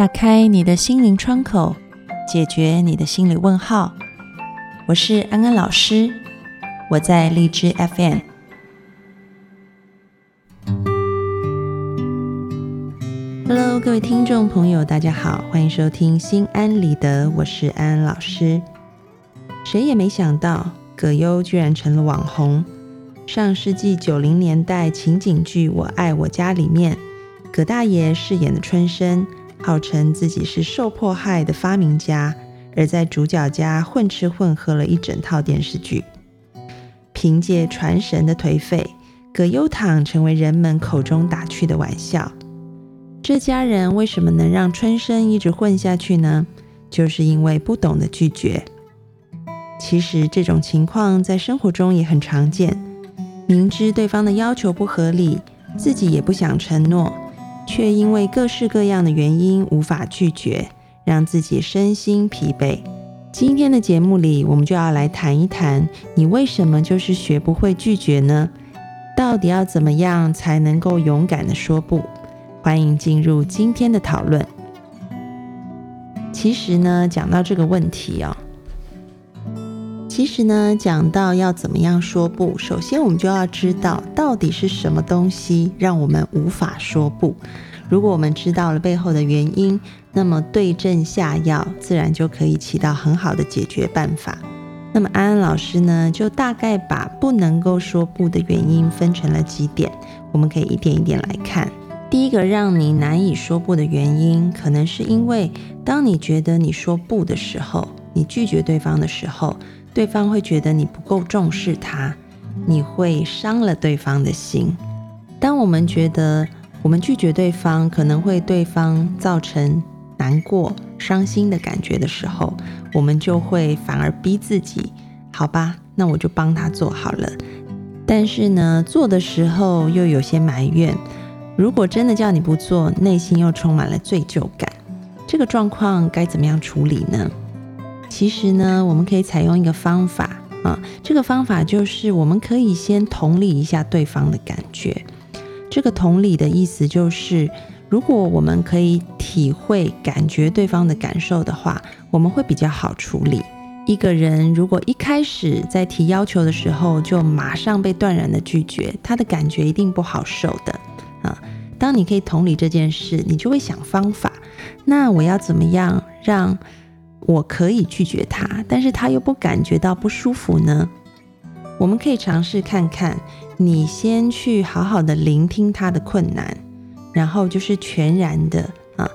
打开你的心灵窗口，解决你的心理问号。我是安安老师，我在荔枝 FM。Hello，各位听众朋友，大家好，欢迎收听心安理得，我是安安老师。谁也没想到，葛优居然成了网红。上世纪九零年代情景剧《我爱我家》里面，葛大爷饰演的春生。号称自己是受迫害的发明家，而在主角家混吃混喝了一整套电视剧。凭借传神的颓废，葛优躺成为人们口中打趣的玩笑。这家人为什么能让春生一直混下去呢？就是因为不懂得拒绝。其实这种情况在生活中也很常见，明知对方的要求不合理，自己也不想承诺。却因为各式各样的原因无法拒绝，让自己身心疲惫。今天的节目里，我们就要来谈一谈，你为什么就是学不会拒绝呢？到底要怎么样才能够勇敢的说不？欢迎进入今天的讨论。其实呢，讲到这个问题哦，其实呢，讲到要怎么样说不，首先我们就要知道到底是什么东西让我们无法说不。如果我们知道了背后的原因，那么对症下药，自然就可以起到很好的解决办法。那么安安老师呢，就大概把不能够说不的原因分成了几点，我们可以一点一点来看。第一个让你难以说不的原因，可能是因为当你觉得你说不的时候，你拒绝对方的时候。对方会觉得你不够重视他，你会伤了对方的心。当我们觉得我们拒绝对方可能会对方造成难过、伤心的感觉的时候，我们就会反而逼自己，好吧，那我就帮他做好了。但是呢，做的时候又有些埋怨。如果真的叫你不做，内心又充满了罪疚感。这个状况该怎么样处理呢？其实呢，我们可以采用一个方法啊，这个方法就是我们可以先同理一下对方的感觉。这个同理的意思就是，如果我们可以体会、感觉对方的感受的话，我们会比较好处理。一个人如果一开始在提要求的时候就马上被断然的拒绝，他的感觉一定不好受的啊。当你可以同理这件事，你就会想方法。那我要怎么样让？我可以拒绝他，但是他又不感觉到不舒服呢？我们可以尝试看看，你先去好好的聆听他的困难，然后就是全然的啊，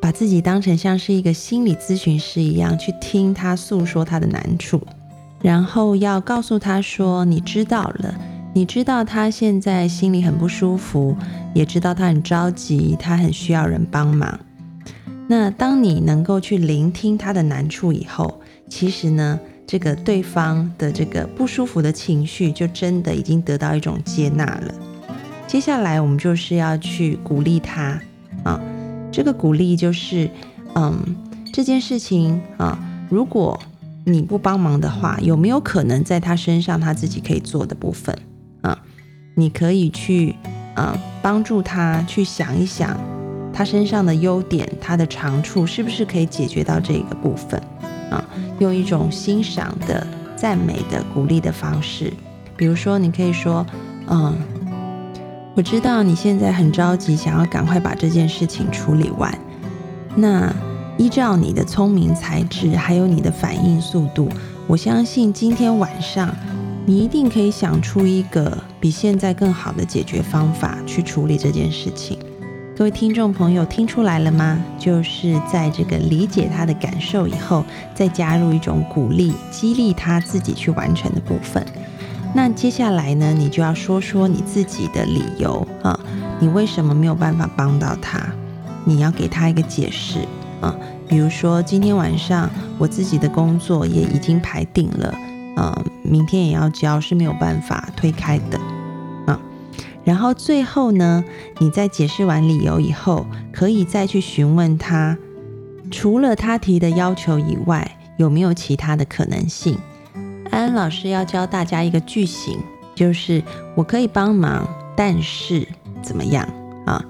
把自己当成像是一个心理咨询师一样去听他诉说他的难处，然后要告诉他说，你知道了，你知道他现在心里很不舒服，也知道他很着急，他很需要人帮忙。那当你能够去聆听他的难处以后，其实呢，这个对方的这个不舒服的情绪就真的已经得到一种接纳了。接下来我们就是要去鼓励他啊，这个鼓励就是，嗯，这件事情啊，如果你不帮忙的话，有没有可能在他身上他自己可以做的部分啊？你可以去啊帮助他去想一想。他身上的优点，他的长处，是不是可以解决到这个部分啊？用一种欣赏的、赞美的、鼓励的方式，比如说，你可以说：“嗯，我知道你现在很着急，想要赶快把这件事情处理完。那依照你的聪明才智，还有你的反应速度，我相信今天晚上你一定可以想出一个比现在更好的解决方法去处理这件事情。”各位听众朋友，听出来了吗？就是在这个理解他的感受以后，再加入一种鼓励、激励他自己去完成的部分。那接下来呢，你就要说说你自己的理由啊，你为什么没有办法帮到他？你要给他一个解释啊，比如说今天晚上我自己的工作也已经排定了，啊，明天也要交，是没有办法推开的。然后最后呢，你在解释完理由以后，可以再去询问他，除了他提的要求以外，有没有其他的可能性？安安老师要教大家一个句型，就是我可以帮忙，但是怎么样啊？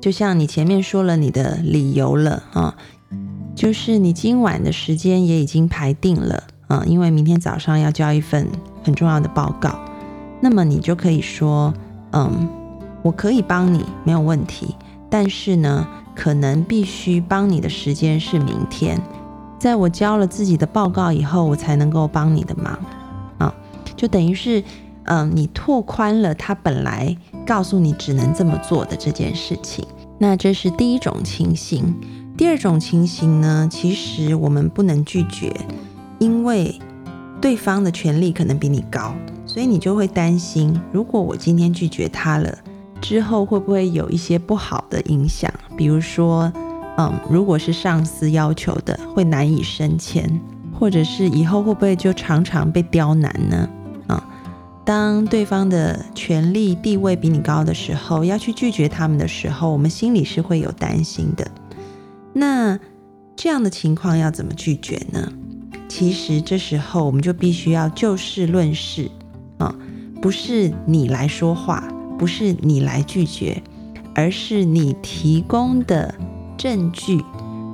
就像你前面说了你的理由了啊，就是你今晚的时间也已经排定了啊，因为明天早上要交一份很重要的报告，那么你就可以说，嗯，我可以帮你，没有问题，但是呢，可能必须帮你的时间是明天，在我交了自己的报告以后，我才能够帮你的忙啊，就等于是，嗯，你拓宽了他本来告诉你只能这么做的这件事情。那这是第一种情形，第二种情形呢？其实我们不能拒绝，因为对方的权利可能比你高，所以你就会担心，如果我今天拒绝他了，之后会不会有一些不好的影响？比如说，嗯，如果是上司要求的，会难以升迁，或者是以后会不会就常常被刁难呢？当对方的权力地位比你高的时候，要去拒绝他们的时候，我们心里是会有担心的。那这样的情况要怎么拒绝呢？其实这时候我们就必须要就事论事啊，不是你来说话，不是你来拒绝，而是你提供的证据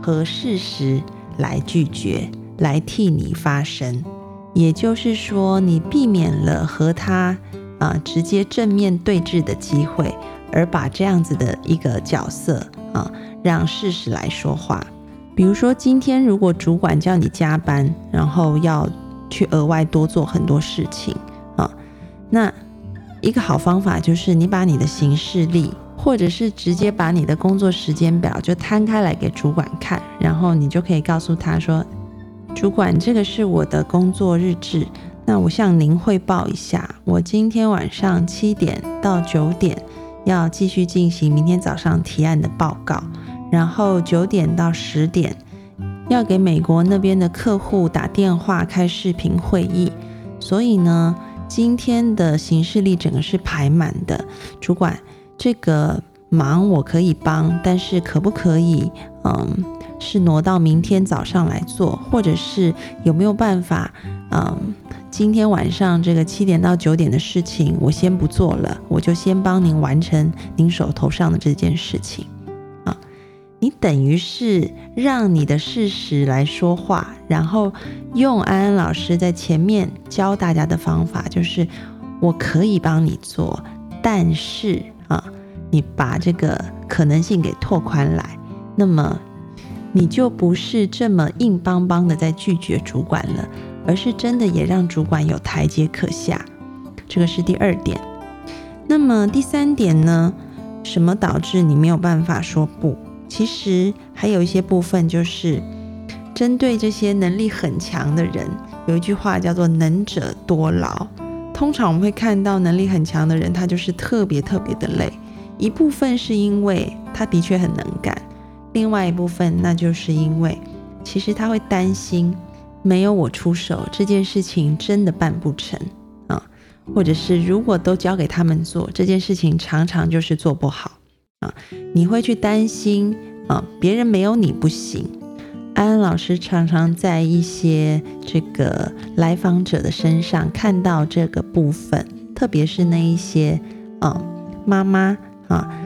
和事实来拒绝，来替你发声。也就是说，你避免了和他啊直接正面对峙的机会，而把这样子的一个角色啊让事实来说话。比如说，今天如果主管叫你加班，然后要去额外多做很多事情，那一个好方法就是你把你的行事历，或者是直接把你的工作时间表就摊开来给主管看，然后你就可以告诉他说。主管，这个是我的工作日志。那我向您汇报一下，我今天晚上七点到九点要继续进行明天早上提案的报告，然后九点到十点要给美国那边的客户打电话开视频会议。所以呢，今天的行事历整个是排满的。主管，这个忙我可以帮，但是可不可以？嗯。是挪到明天早上来做，或者是有没有办法？嗯，今天晚上这个七点到九点的事情，我先不做了，我就先帮您完成您手头上的这件事情。你等于是让你的事实来说话，然后用安安老师在前面教大家的方法，就是我可以帮你做，但是啊，你把这个可能性给拓宽来，那么。你就不是这么硬邦邦的在拒绝主管了，而是真的也让主管有台阶可下。这个是第二点。那么第三点呢？什么导致你没有办法说不？其实还有一些部分就是针对这些能力很强的人，有一句话叫做“能者多劳”。通常我们会看到能力很强的人，他就是特别特别的累。一部分是因为他的确很能干。另外一部分，那就是因为，其实他会担心，没有我出手，这件事情真的办不成啊，或者是如果都交给他们做，这件事情常常就是做不好啊。你会去担心啊，别人没有你不行。安安老师常常在一些这个来访者的身上看到这个部分，特别是那一些啊妈妈啊。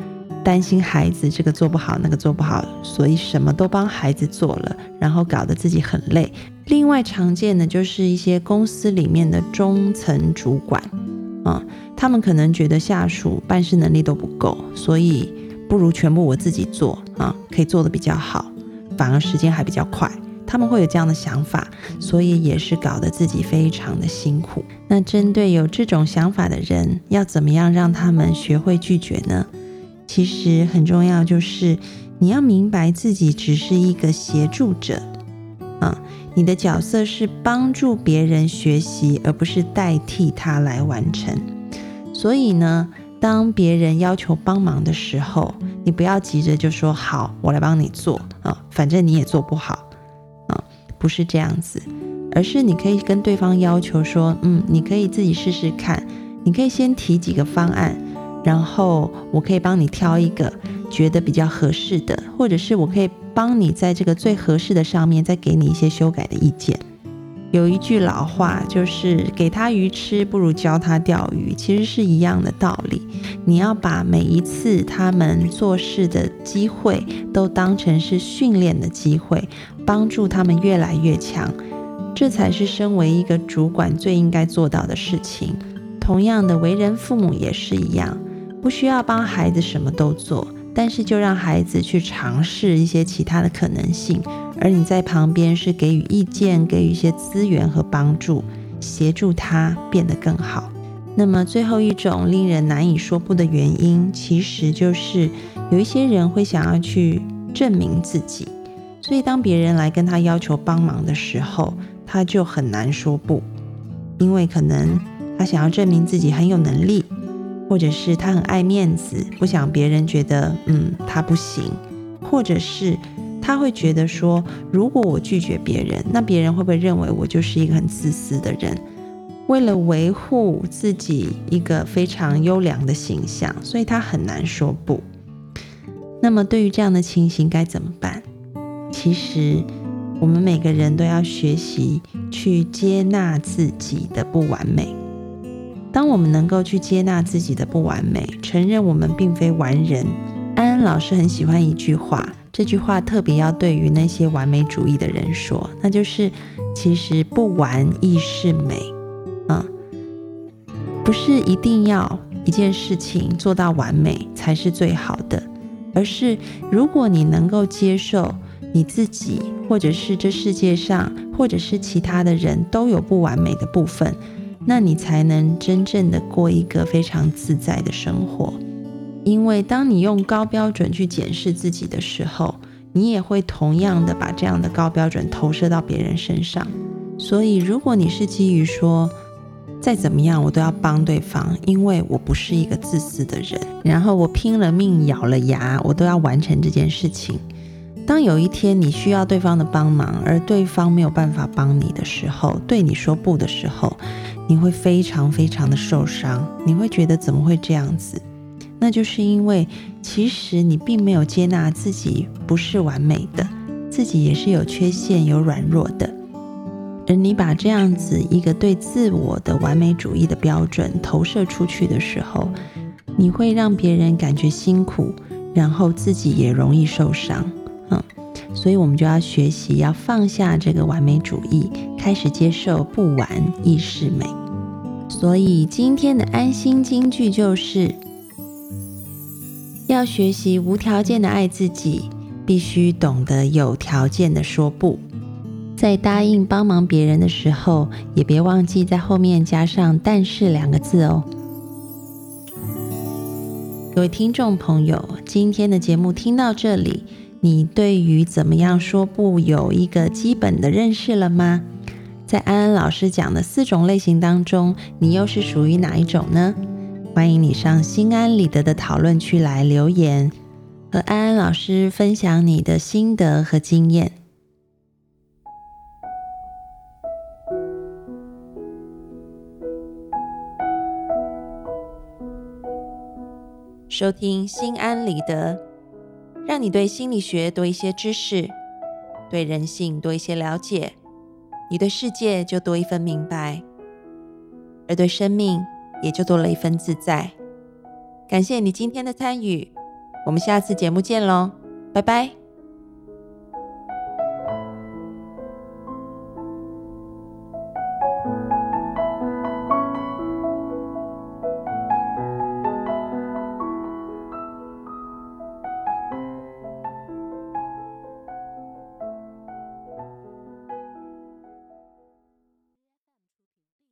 担心孩子这个做不好，那个做不好，所以什么都帮孩子做了，然后搞得自己很累。另外常见的就是一些公司里面的中层主管，啊，他们可能觉得下属办事能力都不够，所以不如全部我自己做啊，可以做得比较好，反而时间还比较快。他们会有这样的想法，所以也是搞得自己非常的辛苦。那针对有这种想法的人，要怎么样让他们学会拒绝呢？其实很重要，就是你要明白自己只是一个协助者啊，你的角色是帮助别人学习，而不是代替他来完成。所以呢，当别人要求帮忙的时候，你不要急着就说好，我来帮你做啊，反正你也做不好啊，不是这样子，而是你可以跟对方要求说，嗯，你可以自己试试看，你可以先提几个方案。然后我可以帮你挑一个觉得比较合适的，或者是我可以帮你在这个最合适的上面再给你一些修改的意见。有一句老话，就是给他鱼吃，不如教他钓鱼，其实是一样的道理。你要把每一次他们做事的机会，都当成是训练的机会，帮助他们越来越强，这才是身为一个主管最应该做到的事情。同样的，为人父母也是一样，不需要帮孩子什么都做。但是就让孩子去尝试一些其他的可能性，而你在旁边是给予意见，给予一些资源和帮助，协助他变得更好。那么最后一种令人难以说不的原因，其实就是有一些人会想要去证明自己，所以当别人来跟他要求帮忙的时候，他就很难说不，因为可能他想要证明自己很有能力。或者是他很爱面子，不想别人觉得嗯他不行，或者是他会觉得说，如果我拒绝别人，那别人会不会认为我就是一个很自私的人？为了维护自己一个非常优良的形象，所以他很难说不。那么对于这样的情形该怎么办？其实我们每个人都要学习去接纳自己的不完美。当我们能够去接纳自己的不完美，承认我们并非完人，安安老师很喜欢一句话，这句话特别要对于那些完美主义的人说，那就是其实不完亦是美，嗯，不是一定要一件事情做到完美才是最好的，而是如果你能够接受你自己，或者是这世界上，或者是其他的人都有不完美的部分。那你才能真正的过一个非常自在的生活，因为当你用高标准去检视自己的时候，你也会同样的把这样的高标准投射到别人身上。所以，如果你是基于说再怎么样我都要帮对方，因为我不是一个自私的人，然后我拼了命咬了牙我都要完成这件事情。当有一天你需要对方的帮忙，而对方没有办法帮你的时候，对你说不的时候。你会非常非常的受伤，你会觉得怎么会这样子？那就是因为其实你并没有接纳自己不是完美的，自己也是有缺陷、有软弱的。而你把这样子一个对自我的完美主义的标准投射出去的时候，你会让别人感觉辛苦，然后自己也容易受伤。嗯，所以我们就要学习，要放下这个完美主义。开始接受不完亦是美，所以今天的安心金句就是要学习无条件的爱自己，必须懂得有条件的说不。在答应帮忙别人的时候，也别忘记在后面加上“但是”两个字哦。各位听众朋友，今天的节目听到这里，你对于怎么样说不有一个基本的认识了吗？在安安老师讲的四种类型当中，你又是属于哪一种呢？欢迎你上心安理得的讨论区来留言，和安安老师分享你的心得和经验。收听心安理得，让你对心理学多一些知识，对人性多一些了解。你对世界就多一份明白，而对生命也就多了一份自在。感谢你今天的参与，我们下次节目见喽，拜拜。